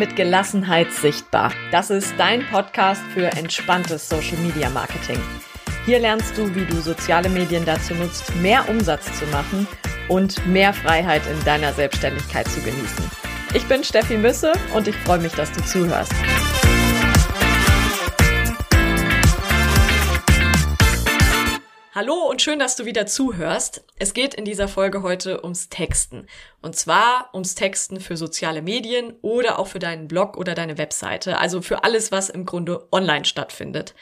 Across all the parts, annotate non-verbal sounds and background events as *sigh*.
mit Gelassenheit sichtbar. Das ist dein Podcast für entspanntes Social Media Marketing. Hier lernst du, wie du soziale Medien dazu nutzt, mehr Umsatz zu machen und mehr Freiheit in deiner Selbstständigkeit zu genießen. Ich bin Steffi Müsse und ich freue mich, dass du zuhörst. Hallo und schön, dass du wieder zuhörst. Es geht in dieser Folge heute ums Texten. Und zwar ums Texten für soziale Medien oder auch für deinen Blog oder deine Webseite. Also für alles, was im Grunde online stattfindet.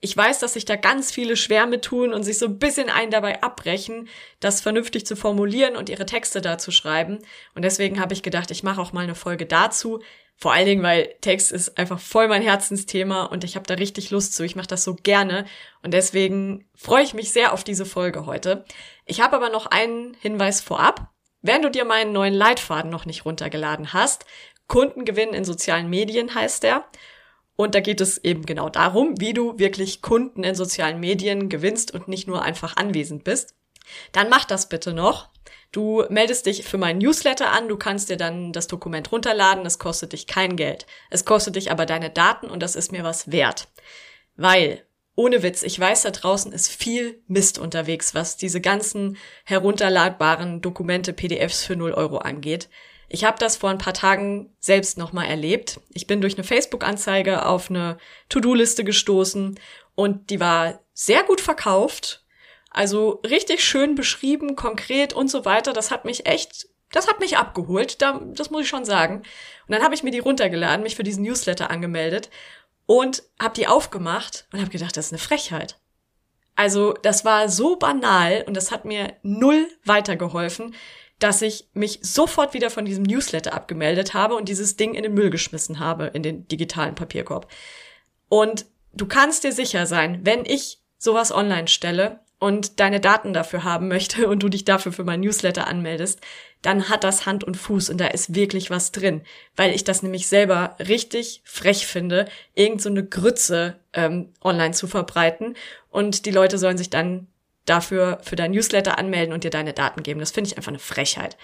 Ich weiß, dass sich da ganz viele schwer mit tun und sich so ein bisschen einen dabei abbrechen, das vernünftig zu formulieren und ihre Texte da zu schreiben. Und deswegen habe ich gedacht, ich mache auch mal eine Folge dazu, vor allen Dingen, weil Text ist einfach voll mein Herzensthema und ich habe da richtig Lust zu. Ich mache das so gerne und deswegen freue ich mich sehr auf diese Folge heute. Ich habe aber noch einen Hinweis vorab. Wenn du dir meinen neuen Leitfaden noch nicht runtergeladen hast, Kundengewinn in sozialen Medien heißt der. Und da geht es eben genau darum, wie du wirklich Kunden in sozialen Medien gewinnst und nicht nur einfach anwesend bist. Dann mach das bitte noch. Du meldest dich für meinen Newsletter an, du kannst dir dann das Dokument runterladen, es kostet dich kein Geld. Es kostet dich aber deine Daten und das ist mir was wert. Weil, ohne Witz, ich weiß, da draußen ist viel Mist unterwegs, was diese ganzen herunterladbaren Dokumente, PDFs für 0 Euro angeht. Ich habe das vor ein paar Tagen selbst nochmal erlebt. Ich bin durch eine Facebook-Anzeige auf eine To-Do-Liste gestoßen und die war sehr gut verkauft also richtig schön beschrieben, konkret und so weiter. Das hat mich echt, das hat mich abgeholt. Da, das muss ich schon sagen. Und dann habe ich mir die runtergeladen, mich für diesen Newsletter angemeldet und habe die aufgemacht und habe gedacht, das ist eine Frechheit. Also das war so banal und das hat mir null weitergeholfen, dass ich mich sofort wieder von diesem Newsletter abgemeldet habe und dieses Ding in den Müll geschmissen habe, in den digitalen Papierkorb. Und du kannst dir sicher sein, wenn ich sowas online stelle, und deine Daten dafür haben möchte *laughs* und du dich dafür für mein Newsletter anmeldest, dann hat das Hand und Fuß und da ist wirklich was drin, weil ich das nämlich selber richtig frech finde, irgend so eine Grütze ähm, online zu verbreiten und die Leute sollen sich dann dafür für dein Newsletter anmelden und dir deine Daten geben. Das finde ich einfach eine Frechheit.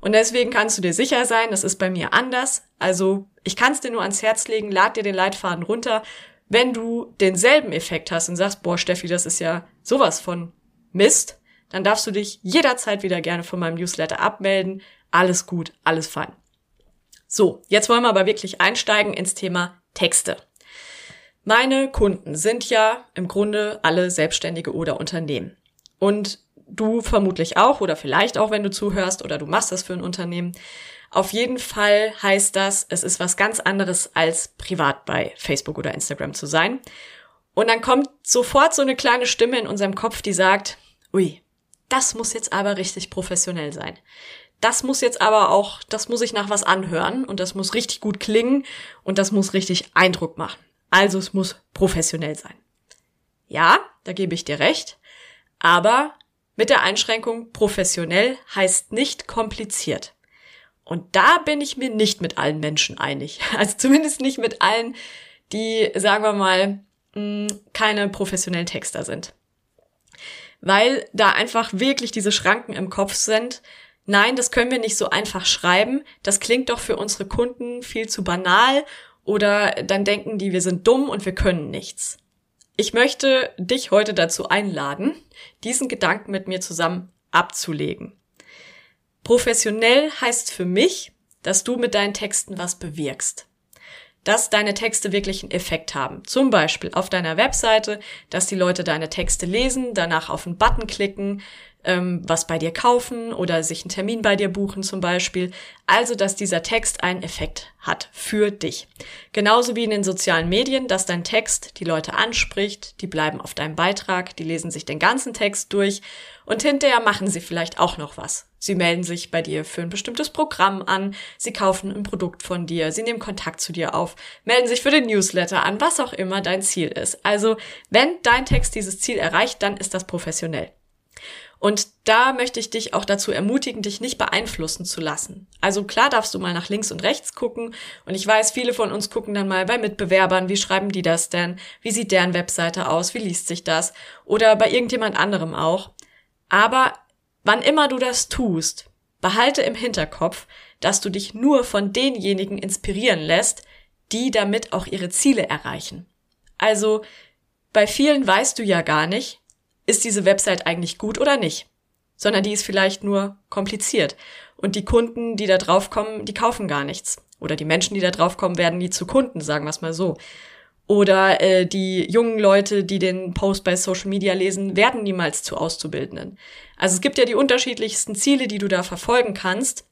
Und deswegen kannst du dir sicher sein, das ist bei mir anders. Also ich kann es dir nur ans Herz legen, lad dir den Leitfaden runter, wenn du denselben Effekt hast und sagst, boah, Steffi, das ist ja sowas von Mist, dann darfst du dich jederzeit wieder gerne von meinem Newsletter abmelden. Alles gut, alles fein. So, jetzt wollen wir aber wirklich einsteigen ins Thema Texte. Meine Kunden sind ja im Grunde alle Selbstständige oder Unternehmen. Und du vermutlich auch oder vielleicht auch, wenn du zuhörst oder du machst das für ein Unternehmen. Auf jeden Fall heißt das, es ist was ganz anderes als privat bei Facebook oder Instagram zu sein. Und dann kommt sofort so eine kleine Stimme in unserem Kopf, die sagt, ui, das muss jetzt aber richtig professionell sein. Das muss jetzt aber auch, das muss ich nach was anhören und das muss richtig gut klingen und das muss richtig Eindruck machen. Also es muss professionell sein. Ja, da gebe ich dir recht, aber mit der Einschränkung professionell heißt nicht kompliziert. Und da bin ich mir nicht mit allen Menschen einig. *laughs* Also zumindest nicht mit allen, die, sagen wir mal, hm, keine professionellen Texter sind. Weil da einfach wirklich diese Schranken im Kopf sind. Nein, das können wir nicht so einfach schreiben. Das klingt doch für unsere Kunden viel zu banal oder dann denken die, wir sind dumm und wir können nichts. Ich möchte dich heute dazu einladen, diesen Gedanken mit mir zusammen abzulegen. Professionell heißt für mich, dass du mit deinen Texten was bewirkst. Dass deine Texte wirklich einen Effekt haben. Zum Beispiel auf deiner Webseite, dass die Leute deine Texte lesen, danach auf einen Button klicken, ähm, was bei dir kaufen oder sich einen Termin bei dir buchen zum Beispiel. Also, dass dieser Text einen Effekt hat für dich. Genauso wie in den sozialen Medien, dass dein Text die Leute anspricht, die bleiben auf deinem Beitrag, die lesen sich den ganzen Text durch und hinterher machen sie vielleicht auch noch was. Sie melden sich bei dir für ein bestimmtes Programm an, sie kaufen ein Produkt von dir, sie nehmen Kontakt zu dir auf, melden sich für den Newsletter an, was auch immer dein Ziel ist. Also, wenn dein Text dieses Ziel erreicht, dann ist das professionell. Und da möchte ich dich auch dazu ermutigen, dich nicht beeinflussen zu lassen. Also klar darfst du mal nach links und rechts gucken. Und ich weiß, viele von uns gucken dann mal bei Mitbewerbern, wie schreiben die das denn? Wie sieht deren Webseite aus? Wie liest sich das? Oder bei irgendjemand anderem auch. Aber wann immer du das tust, behalte im Hinterkopf, dass du dich nur von denjenigen inspirieren lässt, die damit auch ihre Ziele erreichen. Also bei vielen weißt du ja gar nicht, ist diese Website eigentlich gut oder nicht, sondern die ist vielleicht nur kompliziert. Und die Kunden, die da draufkommen, die kaufen gar nichts. Oder die Menschen, die da draufkommen, werden nie zu Kunden, sagen wir es mal so. Oder äh, die jungen Leute, die den Post bei Social Media lesen, werden niemals zu Auszubildenden. Also es gibt ja die unterschiedlichsten Ziele, die du da verfolgen kannst.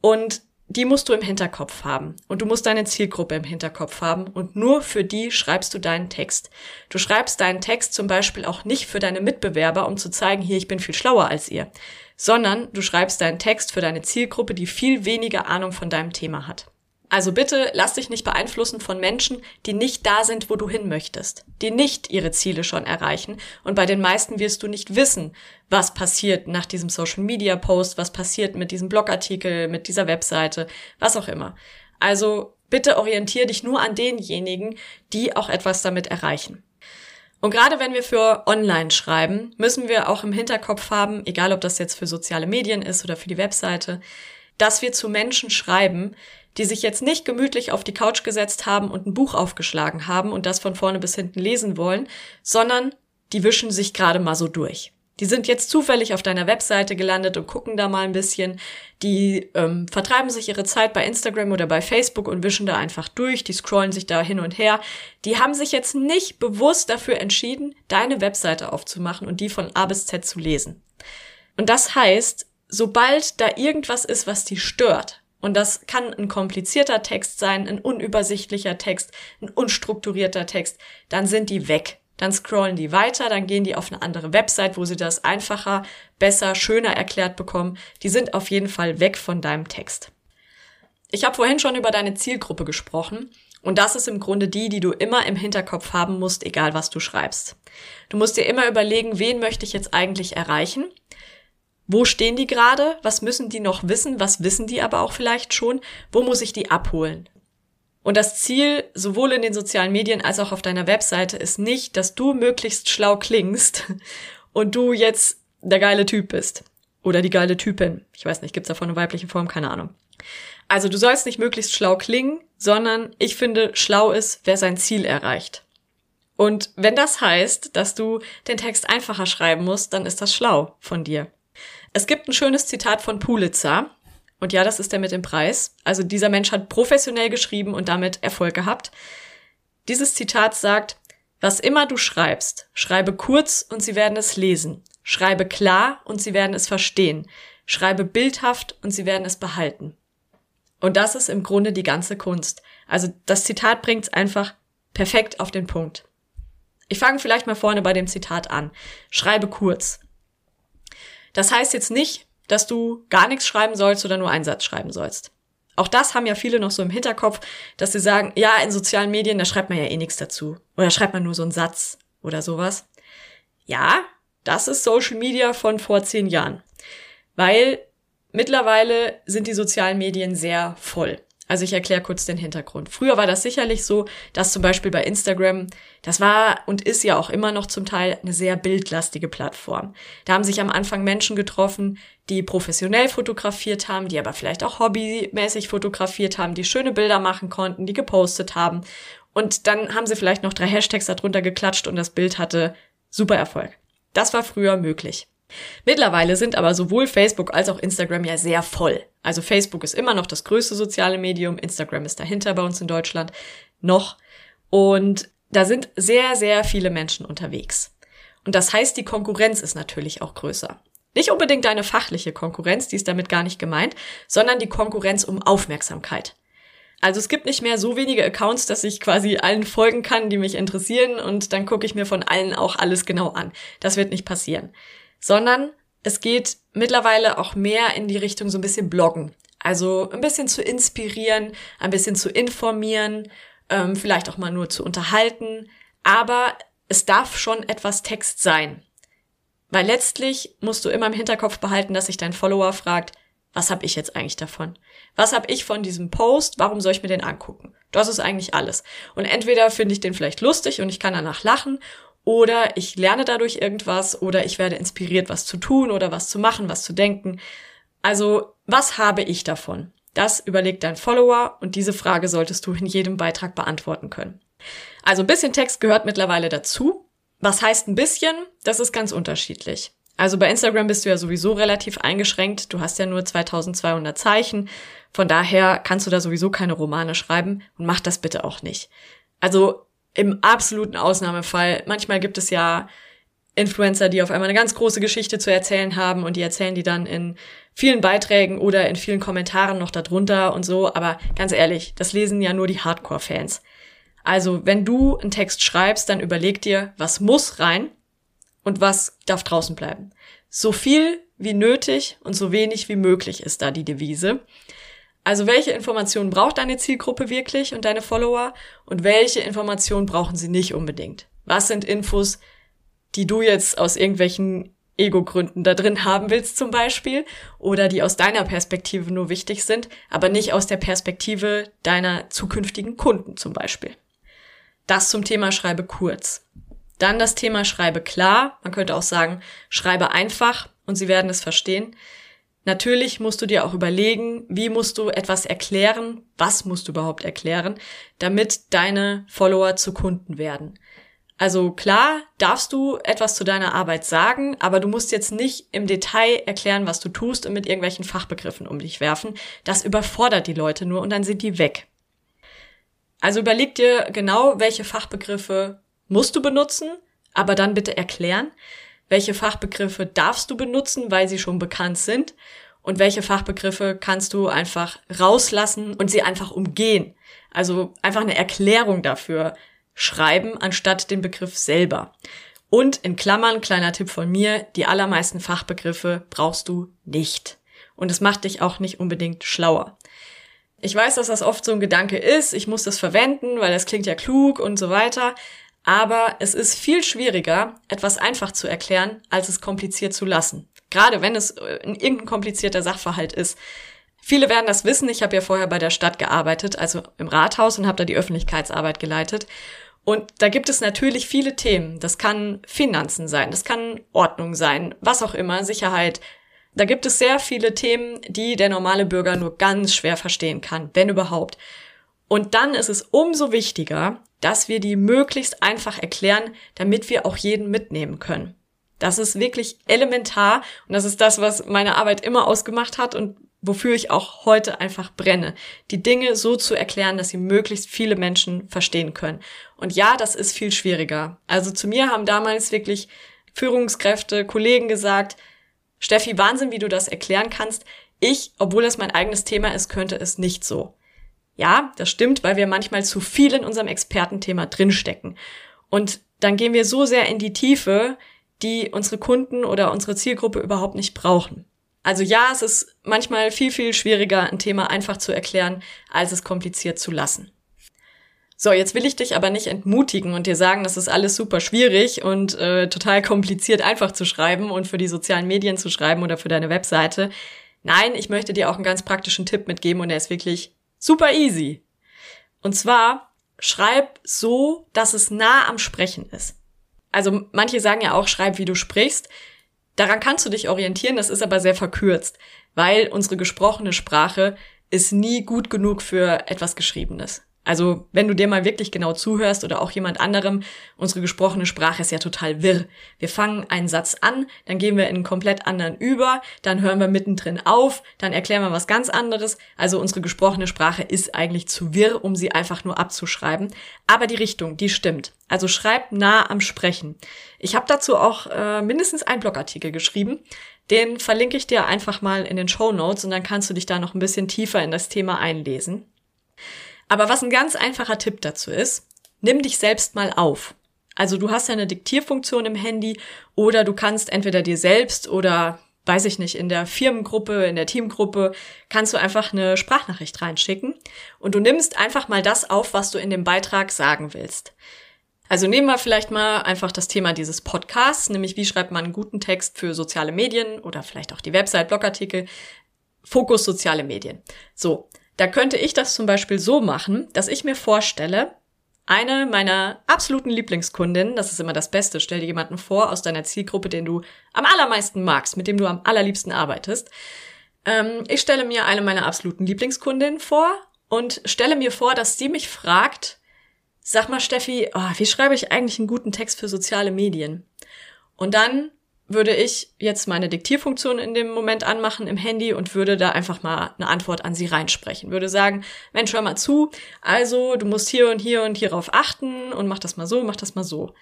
Und die musst du im Hinterkopf haben. Und du musst deine Zielgruppe im Hinterkopf haben. Und nur für die schreibst du deinen Text. Du schreibst deinen Text zum Beispiel auch nicht für deine Mitbewerber, um zu zeigen, hier, ich bin viel schlauer als ihr. Sondern du schreibst deinen Text für deine Zielgruppe, die viel weniger Ahnung von deinem Thema hat. Also bitte lass dich nicht beeinflussen von Menschen, die nicht da sind, wo du hin möchtest, die nicht ihre Ziele schon erreichen. Und bei den meisten wirst du nicht wissen, was passiert nach diesem Social Media Post, was passiert mit diesem Blogartikel, mit dieser Webseite, was auch immer. Also bitte orientier dich nur an denjenigen, die auch etwas damit erreichen. Und gerade wenn wir für Online schreiben, müssen wir auch im Hinterkopf haben, egal ob das jetzt für soziale Medien ist oder für die Webseite, dass wir zu Menschen schreiben, die sich jetzt nicht gemütlich auf die Couch gesetzt haben und ein Buch aufgeschlagen haben und das von vorne bis hinten lesen wollen, sondern die wischen sich gerade mal so durch. Die sind jetzt zufällig auf deiner Webseite gelandet und gucken da mal ein bisschen. Die ähm, vertreiben sich ihre Zeit bei Instagram oder bei Facebook und wischen da einfach durch. Die scrollen sich da hin und her. Die haben sich jetzt nicht bewusst dafür entschieden, deine Webseite aufzumachen und die von A bis Z zu lesen. Und das heißt, sobald da irgendwas ist, was die stört, und das kann ein komplizierter Text sein, ein unübersichtlicher Text, ein unstrukturierter Text. Dann sind die weg. Dann scrollen die weiter, dann gehen die auf eine andere Website, wo sie das einfacher, besser, schöner erklärt bekommen. Die sind auf jeden Fall weg von deinem Text. Ich habe vorhin schon über deine Zielgruppe gesprochen und das ist im Grunde die, die du immer im Hinterkopf haben musst, egal was du schreibst. Du musst dir immer überlegen, wen möchte ich jetzt eigentlich erreichen wo stehen die gerade? Was müssen die noch wissen? Was wissen die aber auch vielleicht schon? Wo muss ich die abholen? Und das Ziel sowohl in den sozialen Medien als auch auf deiner Webseite ist nicht, dass du möglichst schlau klingst *laughs* und du jetzt der geile Typ bist. Oder die geile Typin. Ich weiß nicht, gibt's davon eine weibliche Form? Keine Ahnung. Also du sollst nicht möglichst schlau klingen, sondern ich finde, schlau ist, wer sein Ziel erreicht. Und wenn das heißt, dass du den Text einfacher schreiben musst, dann ist das schlau von dir. Es gibt ein schönes Zitat von Pulitzer. Und ja, das ist der mit dem Preis. Also dieser Mensch hat professionell geschrieben und damit Erfolg gehabt. Dieses Zitat sagt, was immer du schreibst, schreibe kurz und sie werden es lesen. Schreibe klar und sie werden es verstehen. Schreibe bildhaft und sie werden es behalten. Und das ist im Grunde die ganze Kunst. Also das Zitat bringt es einfach perfekt auf den Punkt. Ich fange vielleicht mal vorne bei dem Zitat an. Schreibe kurz. Das heißt jetzt nicht, dass du gar nichts schreiben sollst oder nur einen Satz schreiben sollst. Auch das haben ja viele noch so im Hinterkopf, dass sie sagen, ja, in sozialen Medien, da schreibt man ja eh nichts dazu. Oder schreibt man nur so einen Satz oder sowas. Ja, das ist Social Media von vor zehn Jahren. Weil mittlerweile sind die sozialen Medien sehr voll. Also ich erkläre kurz den Hintergrund. Früher war das sicherlich so, dass zum Beispiel bei Instagram, das war und ist ja auch immer noch zum Teil eine sehr bildlastige Plattform. Da haben sich am Anfang Menschen getroffen, die professionell fotografiert haben, die aber vielleicht auch hobbymäßig fotografiert haben, die schöne Bilder machen konnten, die gepostet haben. Und dann haben sie vielleicht noch drei Hashtags darunter geklatscht und das Bild hatte super Erfolg. Das war früher möglich. Mittlerweile sind aber sowohl Facebook als auch Instagram ja sehr voll. Also Facebook ist immer noch das größte soziale Medium, Instagram ist dahinter bei uns in Deutschland noch. Und da sind sehr, sehr viele Menschen unterwegs. Und das heißt, die Konkurrenz ist natürlich auch größer. Nicht unbedingt eine fachliche Konkurrenz, die ist damit gar nicht gemeint, sondern die Konkurrenz um Aufmerksamkeit. Also es gibt nicht mehr so wenige Accounts, dass ich quasi allen folgen kann, die mich interessieren und dann gucke ich mir von allen auch alles genau an. Das wird nicht passieren sondern es geht mittlerweile auch mehr in die Richtung so ein bisschen Bloggen. Also ein bisschen zu inspirieren, ein bisschen zu informieren, ähm, vielleicht auch mal nur zu unterhalten. Aber es darf schon etwas Text sein. Weil letztlich musst du immer im Hinterkopf behalten, dass sich dein Follower fragt, was habe ich jetzt eigentlich davon? Was habe ich von diesem Post? Warum soll ich mir den angucken? Das ist eigentlich alles. Und entweder finde ich den vielleicht lustig und ich kann danach lachen oder ich lerne dadurch irgendwas oder ich werde inspiriert, was zu tun oder was zu machen, was zu denken. Also, was habe ich davon? Das überlegt dein Follower und diese Frage solltest du in jedem Beitrag beantworten können. Also ein bisschen Text gehört mittlerweile dazu. Was heißt ein bisschen? Das ist ganz unterschiedlich. Also bei Instagram bist du ja sowieso relativ eingeschränkt. Du hast ja nur 2200 Zeichen. Von daher kannst du da sowieso keine Romane schreiben und mach das bitte auch nicht. Also im absoluten Ausnahmefall. Manchmal gibt es ja Influencer, die auf einmal eine ganz große Geschichte zu erzählen haben und die erzählen die dann in vielen Beiträgen oder in vielen Kommentaren noch darunter und so. Aber ganz ehrlich, das lesen ja nur die Hardcore-Fans. Also wenn du einen Text schreibst, dann überleg dir, was muss rein und was darf draußen bleiben. So viel wie nötig und so wenig wie möglich ist da die Devise. Also welche Informationen braucht deine Zielgruppe wirklich und deine Follower und welche Informationen brauchen sie nicht unbedingt? Was sind Infos, die du jetzt aus irgendwelchen Ego-Gründen da drin haben willst zum Beispiel oder die aus deiner Perspektive nur wichtig sind, aber nicht aus der Perspektive deiner zukünftigen Kunden zum Beispiel. Das zum Thema Schreibe kurz. Dann das Thema Schreibe klar. Man könnte auch sagen, schreibe einfach und sie werden es verstehen. Natürlich musst du dir auch überlegen, wie musst du etwas erklären, was musst du überhaupt erklären, damit deine Follower zu Kunden werden. Also klar, darfst du etwas zu deiner Arbeit sagen, aber du musst jetzt nicht im Detail erklären, was du tust und mit irgendwelchen Fachbegriffen um dich werfen. Das überfordert die Leute nur und dann sind die weg. Also überleg dir genau, welche Fachbegriffe musst du benutzen, aber dann bitte erklären, welche Fachbegriffe darfst du benutzen, weil sie schon bekannt sind und welche Fachbegriffe kannst du einfach rauslassen und sie einfach umgehen. Also einfach eine Erklärung dafür schreiben, anstatt den Begriff selber. Und in Klammern, kleiner Tipp von mir, die allermeisten Fachbegriffe brauchst du nicht. Und es macht dich auch nicht unbedingt schlauer. Ich weiß, dass das oft so ein Gedanke ist, ich muss das verwenden, weil das klingt ja klug und so weiter. Aber es ist viel schwieriger, etwas einfach zu erklären, als es kompliziert zu lassen. Gerade wenn es äh, irgendein komplizierter Sachverhalt ist. Viele werden das wissen. Ich habe ja vorher bei der Stadt gearbeitet, also im Rathaus und habe da die Öffentlichkeitsarbeit geleitet. Und da gibt es natürlich viele Themen. Das kann Finanzen sein, das kann Ordnung sein, was auch immer, Sicherheit. Da gibt es sehr viele Themen, die der normale Bürger nur ganz schwer verstehen kann, wenn überhaupt. Und dann ist es umso wichtiger, dass wir die möglichst einfach erklären, damit wir auch jeden mitnehmen können. Das ist wirklich elementar und das ist das, was meine Arbeit immer ausgemacht hat und wofür ich auch heute einfach brenne. Die Dinge so zu erklären, dass sie möglichst viele Menschen verstehen können. Und ja, das ist viel schwieriger. Also zu mir haben damals wirklich Führungskräfte, Kollegen gesagt, Steffi, Wahnsinn, wie du das erklären kannst. Ich, obwohl es mein eigenes Thema ist, könnte es nicht so. Ja, das stimmt, weil wir manchmal zu viel in unserem Expertenthema drinstecken. Und dann gehen wir so sehr in die Tiefe, die unsere Kunden oder unsere Zielgruppe überhaupt nicht brauchen. Also ja, es ist manchmal viel, viel schwieriger, ein Thema einfach zu erklären, als es kompliziert zu lassen. So, jetzt will ich dich aber nicht entmutigen und dir sagen, das ist alles super schwierig und äh, total kompliziert einfach zu schreiben und für die sozialen Medien zu schreiben oder für deine Webseite. Nein, ich möchte dir auch einen ganz praktischen Tipp mitgeben und er ist wirklich Super easy. Und zwar schreib so, dass es nah am Sprechen ist. Also manche sagen ja auch, schreib wie du sprichst. Daran kannst du dich orientieren, das ist aber sehr verkürzt, weil unsere gesprochene Sprache ist nie gut genug für etwas Geschriebenes. Also wenn du dir mal wirklich genau zuhörst oder auch jemand anderem, unsere gesprochene Sprache ist ja total wirr. Wir fangen einen Satz an, dann gehen wir in einen komplett anderen über, dann hören wir mittendrin auf, dann erklären wir was ganz anderes. Also unsere gesprochene Sprache ist eigentlich zu wirr, um sie einfach nur abzuschreiben. Aber die Richtung, die stimmt. Also schreib nah am Sprechen. Ich habe dazu auch äh, mindestens einen Blogartikel geschrieben. Den verlinke ich dir einfach mal in den Show Notes und dann kannst du dich da noch ein bisschen tiefer in das Thema einlesen. Aber was ein ganz einfacher Tipp dazu ist, nimm dich selbst mal auf. Also du hast ja eine Diktierfunktion im Handy oder du kannst entweder dir selbst oder weiß ich nicht, in der Firmengruppe, in der Teamgruppe, kannst du einfach eine Sprachnachricht reinschicken und du nimmst einfach mal das auf, was du in dem Beitrag sagen willst. Also nehmen wir vielleicht mal einfach das Thema dieses Podcasts, nämlich wie schreibt man einen guten Text für soziale Medien oder vielleicht auch die Website, Blogartikel. Fokus soziale Medien. So, da könnte ich das zum Beispiel so machen, dass ich mir vorstelle, eine meiner absoluten Lieblingskundinnen, das ist immer das Beste, stell dir jemanden vor aus deiner Zielgruppe, den du am allermeisten magst, mit dem du am allerliebsten arbeitest. Ähm, ich stelle mir eine meiner absoluten Lieblingskundinnen vor und stelle mir vor, dass sie mich fragt, sag mal Steffi, oh, wie schreibe ich eigentlich einen guten Text für soziale Medien? Und dann würde ich jetzt meine Diktierfunktion in dem Moment anmachen im Handy und würde da einfach mal eine Antwort an sie reinsprechen. Würde sagen, Mensch, hör mal zu, also du musst hier und hier und hierauf achten und mach das mal so, mach das mal so.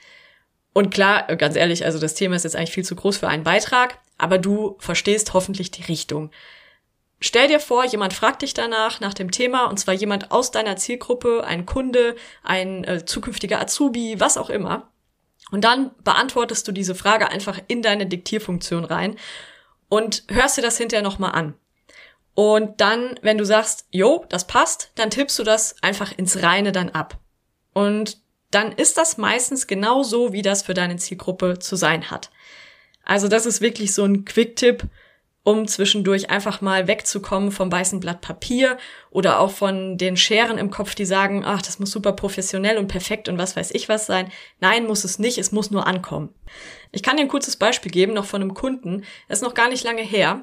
Und klar, ganz ehrlich, also das Thema ist jetzt eigentlich viel zu groß für einen Beitrag, aber du verstehst hoffentlich die Richtung. Stell dir vor, jemand fragt dich danach nach dem Thema, und zwar jemand aus deiner Zielgruppe, ein Kunde, ein äh, zukünftiger Azubi, was auch immer. Und dann beantwortest du diese Frage einfach in deine Diktierfunktion rein und hörst dir das hinterher nochmal an. Und dann, wenn du sagst, jo, das passt, dann tippst du das einfach ins Reine dann ab. Und dann ist das meistens genau so, wie das für deine Zielgruppe zu sein hat. Also das ist wirklich so ein Quick-Tipp, um zwischendurch einfach mal wegzukommen vom weißen Blatt Papier oder auch von den Scheren im Kopf, die sagen, ach, das muss super professionell und perfekt und was weiß ich was sein. Nein, muss es nicht, es muss nur ankommen. Ich kann dir ein kurzes Beispiel geben, noch von einem Kunden, das ist noch gar nicht lange her.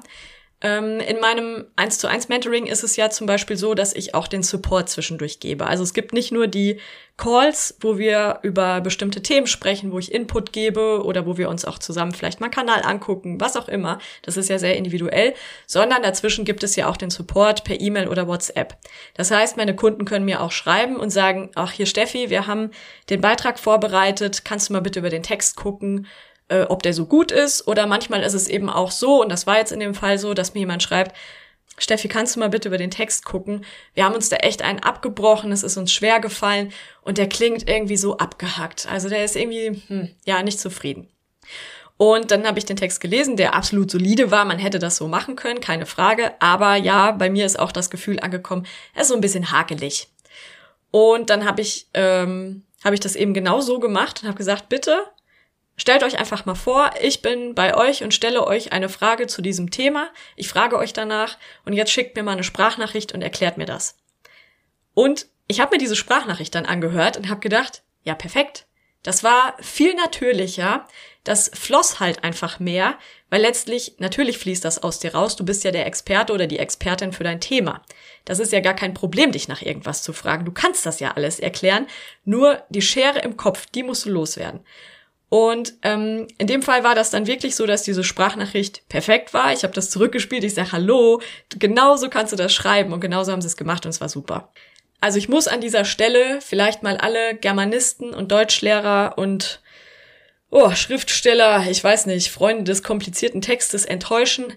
Ähm, in meinem 1 zu 1 Mentoring ist es ja zum Beispiel so, dass ich auch den Support zwischendurch gebe. Also es gibt nicht nur die Calls, wo wir über bestimmte Themen sprechen, wo ich Input gebe oder wo wir uns auch zusammen vielleicht mal Kanal angucken, was auch immer. Das ist ja sehr individuell, sondern dazwischen gibt es ja auch den Support per E-Mail oder WhatsApp. Das heißt, meine Kunden können mir auch schreiben und sagen, ach hier Steffi, wir haben den Beitrag vorbereitet, kannst du mal bitte über den Text gucken? Äh, ob der so gut ist. Oder manchmal ist es eben auch so, und das war jetzt in dem Fall so, dass mir jemand schreibt, Steffi, kannst du mal bitte über den Text gucken? Wir haben uns da echt einen abgebrochen, es ist uns schwer gefallen und der klingt irgendwie so abgehackt. Also der ist irgendwie, hm, ja, nicht zufrieden. Und dann habe ich den Text gelesen, der absolut solide war. Man hätte das so machen können, keine Frage. Aber ja, bei mir ist auch das Gefühl angekommen, er ist so ein bisschen hakelig. Und dann habe ich, ähm, hab ich das eben genau so gemacht und habe gesagt, bitte Stellt euch einfach mal vor, ich bin bei euch und stelle euch eine Frage zu diesem Thema. Ich frage euch danach und jetzt schickt mir mal eine Sprachnachricht und erklärt mir das. Und ich habe mir diese Sprachnachricht dann angehört und habe gedacht, ja, perfekt. Das war viel natürlicher. Das floss halt einfach mehr, weil letztlich, natürlich fließt das aus dir raus. Du bist ja der Experte oder die Expertin für dein Thema. Das ist ja gar kein Problem, dich nach irgendwas zu fragen. Du kannst das ja alles erklären. Nur die Schere im Kopf, die musst du loswerden. Und ähm, in dem Fall war das dann wirklich so, dass diese Sprachnachricht perfekt war. Ich habe das zurückgespielt, ich sage Hallo, genauso kannst du das schreiben und genauso haben sie es gemacht und es war super. Also ich muss an dieser Stelle vielleicht mal alle Germanisten und Deutschlehrer und oh, Schriftsteller, ich weiß nicht, Freunde des komplizierten Textes enttäuschen.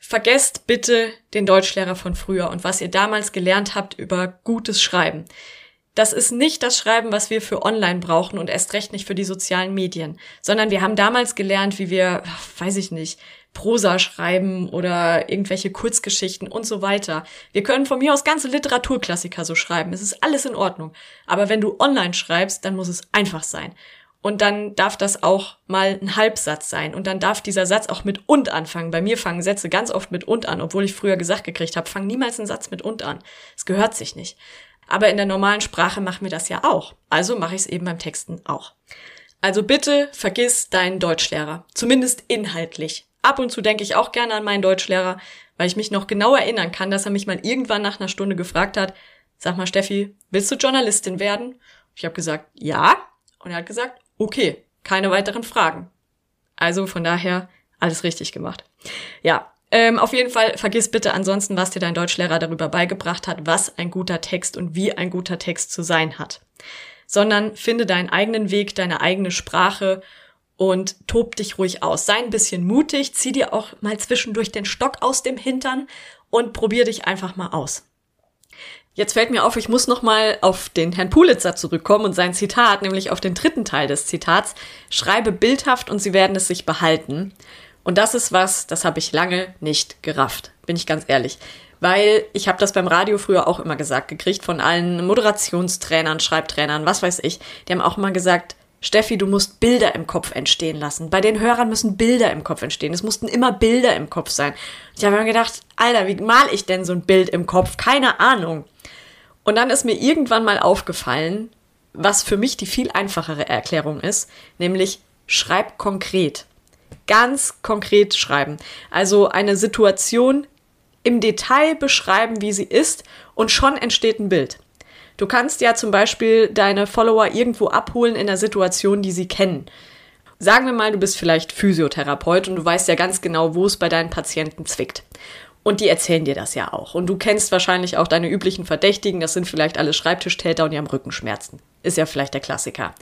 Vergesst bitte den Deutschlehrer von früher und was ihr damals gelernt habt über gutes Schreiben das ist nicht das Schreiben, was wir für online brauchen und erst recht nicht für die sozialen Medien, sondern wir haben damals gelernt, wie wir, weiß ich nicht, Prosa schreiben oder irgendwelche Kurzgeschichten und so weiter. Wir können von mir aus ganze Literaturklassiker so schreiben. Es ist alles in Ordnung. Aber wenn du online schreibst, dann muss es einfach sein. Und dann darf das auch mal ein Halbsatz sein. Und dann darf dieser Satz auch mit und anfangen. Bei mir fangen Sätze ganz oft mit und an, obwohl ich früher gesagt gekriegt habe, fang niemals einen Satz mit und an. Es gehört sich nicht. Aber in der normalen Sprache machen wir das ja auch. Also mache ich es eben beim Texten auch. Also bitte vergiss deinen Deutschlehrer. Zumindest inhaltlich. Ab und zu denke ich auch gerne an meinen Deutschlehrer, weil ich mich noch genau erinnern kann, dass er mich mal irgendwann nach einer Stunde gefragt hat, sag mal Steffi, willst du Journalistin werden? Ich habe gesagt, ja. Und er hat gesagt, okay, keine weiteren Fragen. Also von daher alles richtig gemacht. Ja, ähm, auf jeden Fall vergiss bitte ansonsten, was dir dein Deutschlehrer darüber beigebracht hat, was ein guter Text und wie ein guter Text zu sein hat. Sondern finde deinen eigenen Weg, deine eigene Sprache und tob dich ruhig aus. Sei ein bisschen mutig, zieh dir auch mal zwischendurch den Stock aus dem Hintern und probier dich einfach mal aus. Jetzt fällt mir auf, ich muss noch mal auf den Herrn Pulitzer zurückkommen und sein Zitat, nämlich auf den dritten Teil des Zitats. Schreibe bildhaft und sie werden es sich behalten. Und das ist was, das habe ich lange nicht gerafft, bin ich ganz ehrlich. Weil ich habe das beim Radio früher auch immer gesagt, gekriegt von allen Moderationstrainern, Schreibtrainern, was weiß ich. Die haben auch immer gesagt, Steffi, du musst Bilder im Kopf entstehen lassen. Bei den Hörern müssen Bilder im Kopf entstehen. Es mussten immer Bilder im Kopf sein. Ich habe mir gedacht, Alter, wie mal ich denn so ein Bild im Kopf? Keine Ahnung. Und dann ist mir irgendwann mal aufgefallen, was für mich die viel einfachere Erklärung ist, nämlich schreib konkret ganz konkret schreiben. Also eine Situation, im Detail beschreiben, wie sie ist und schon entsteht ein Bild. Du kannst ja zum Beispiel deine Follower irgendwo abholen in einer Situation, die sie kennen. Sagen wir mal, du bist vielleicht Physiotherapeut und du weißt ja ganz genau, wo es bei deinen Patienten zwickt. Und die erzählen dir das ja auch. Und du kennst wahrscheinlich auch deine üblichen Verdächtigen. Das sind vielleicht alle Schreibtischtäter und die haben Rückenschmerzen. Ist ja vielleicht der Klassiker.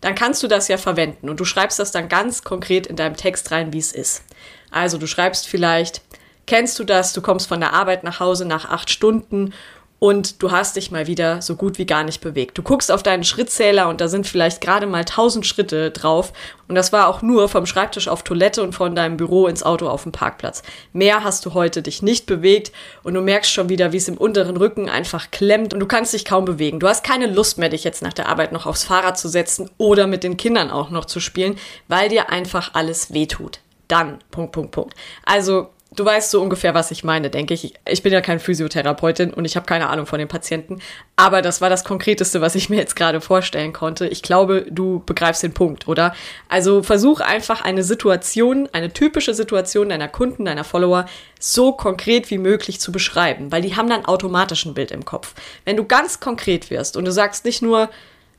Dann kannst du das ja verwenden und du schreibst das dann ganz konkret in deinem Text rein, wie es ist. Also du schreibst vielleicht, kennst du das? Du kommst von der Arbeit nach Hause nach acht Stunden und du hast dich mal wieder so gut wie gar nicht bewegt. Du guckst auf deinen Schrittzähler und da sind vielleicht gerade mal 1000 Schritte drauf und das war auch nur vom Schreibtisch auf Toilette und von deinem Büro ins Auto auf dem Parkplatz. Mehr hast du heute dich nicht bewegt und du merkst schon wieder, wie es im unteren Rücken einfach klemmt und du kannst dich kaum bewegen. Du hast keine Lust mehr, dich jetzt nach der Arbeit noch aufs Fahrrad zu setzen oder mit den Kindern auch noch zu spielen, weil dir einfach alles wehtut. Dann, Punkt, Punkt, Punkt. Also du weißt so ungefähr, was ich meine, denke ich. Ich bin ja keine Physiotherapeutin und ich habe keine Ahnung von den Patienten, aber das war das Konkreteste, was ich *laughs* mir jetzt gerade vorstellen konnte. Ich glaube, du begreifst den Punkt, oder? Also versuch einfach eine Situation, eine typische Situation deiner Kunden, deiner Follower so konkret wie möglich zu beschreiben, weil die haben dann automatisch ein Bild im Kopf. Wenn du ganz konkret wirst und du sagst nicht nur,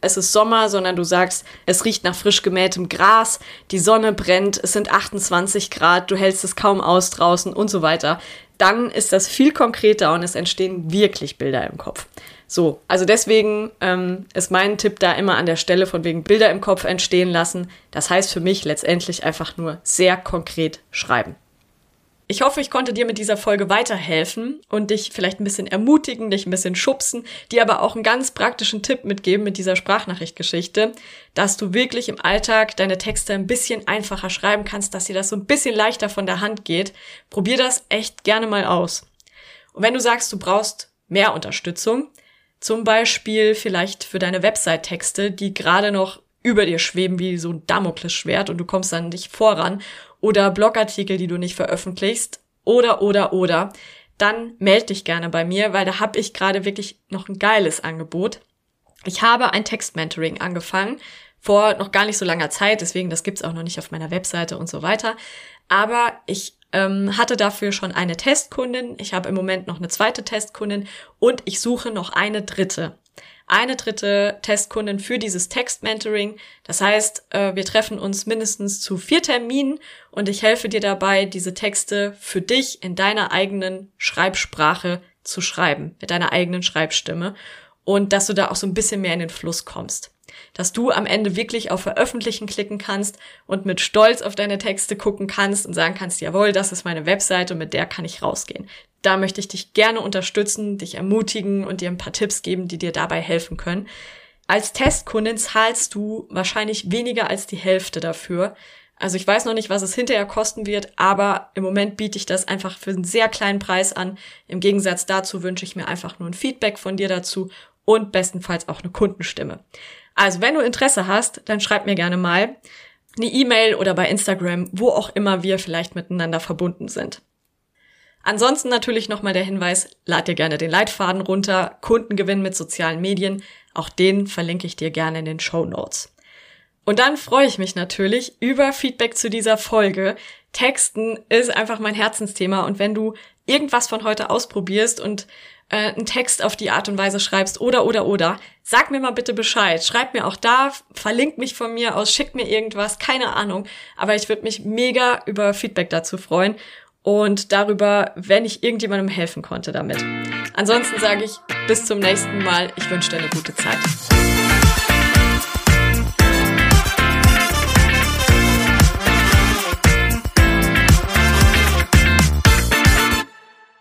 es ist Sommer, sondern du sagst, es riecht nach frisch gemähtem Gras, die Sonne brennt, es sind 28 Grad, du hältst es kaum aus draußen und so weiter, dann ist das viel konkreter und es entstehen wirklich Bilder im Kopf. So, also deswegen ähm, ist mein Tipp da immer an der Stelle von wegen Bilder im Kopf entstehen lassen. Das heißt für mich letztendlich einfach nur sehr konkret schreiben. Ich hoffe, ich konnte dir mit dieser Folge weiterhelfen und dich vielleicht ein bisschen ermutigen, dich ein bisschen schubsen, dir aber auch einen ganz praktischen Tipp mitgeben mit dieser Sprachnachrichtgeschichte, dass du wirklich im Alltag deine Texte ein bisschen einfacher schreiben kannst, dass dir das so ein bisschen leichter von der Hand geht. Probier das echt gerne mal aus. Und wenn du sagst, du brauchst mehr Unterstützung, zum Beispiel vielleicht für deine Website-Texte, die gerade noch über dir schweben wie so ein Damoklesschwert und du kommst dann nicht voran oder Blogartikel, die du nicht veröffentlichst oder oder oder, dann melde dich gerne bei mir, weil da habe ich gerade wirklich noch ein geiles Angebot. Ich habe ein Textmentoring angefangen vor noch gar nicht so langer Zeit, deswegen das gibt's auch noch nicht auf meiner Webseite und so weiter. Aber ich ähm, hatte dafür schon eine Testkundin. Ich habe im Moment noch eine zweite Testkundin und ich suche noch eine dritte eine dritte Testkundin für dieses Text-Mentoring. Das heißt, äh, wir treffen uns mindestens zu vier Terminen und ich helfe dir dabei, diese Texte für dich in deiner eigenen Schreibsprache zu schreiben, mit deiner eigenen Schreibstimme und dass du da auch so ein bisschen mehr in den Fluss kommst. Dass du am Ende wirklich auf Veröffentlichen klicken kannst und mit Stolz auf deine Texte gucken kannst und sagen kannst, jawohl, das ist meine Webseite und mit der kann ich rausgehen da möchte ich dich gerne unterstützen, dich ermutigen und dir ein paar Tipps geben, die dir dabei helfen können. Als Testkundin zahlst du wahrscheinlich weniger als die Hälfte dafür. Also ich weiß noch nicht, was es hinterher kosten wird, aber im Moment biete ich das einfach für einen sehr kleinen Preis an. Im Gegensatz dazu wünsche ich mir einfach nur ein Feedback von dir dazu und bestenfalls auch eine Kundenstimme. Also wenn du Interesse hast, dann schreib mir gerne mal eine E-Mail oder bei Instagram, wo auch immer wir vielleicht miteinander verbunden sind. Ansonsten natürlich nochmal der Hinweis, lad dir gerne den Leitfaden runter, Kundengewinn mit sozialen Medien, auch den verlinke ich dir gerne in den Show Notes. Und dann freue ich mich natürlich über Feedback zu dieser Folge. Texten ist einfach mein Herzensthema und wenn du irgendwas von heute ausprobierst und äh, einen Text auf die Art und Weise schreibst oder oder oder, sag mir mal bitte Bescheid. Schreib mir auch da, verlink mich von mir aus, schick mir irgendwas, keine Ahnung. Aber ich würde mich mega über Feedback dazu freuen und darüber, wenn ich irgendjemandem helfen konnte damit. Ansonsten sage ich bis zum nächsten Mal. Ich wünsche dir eine gute Zeit.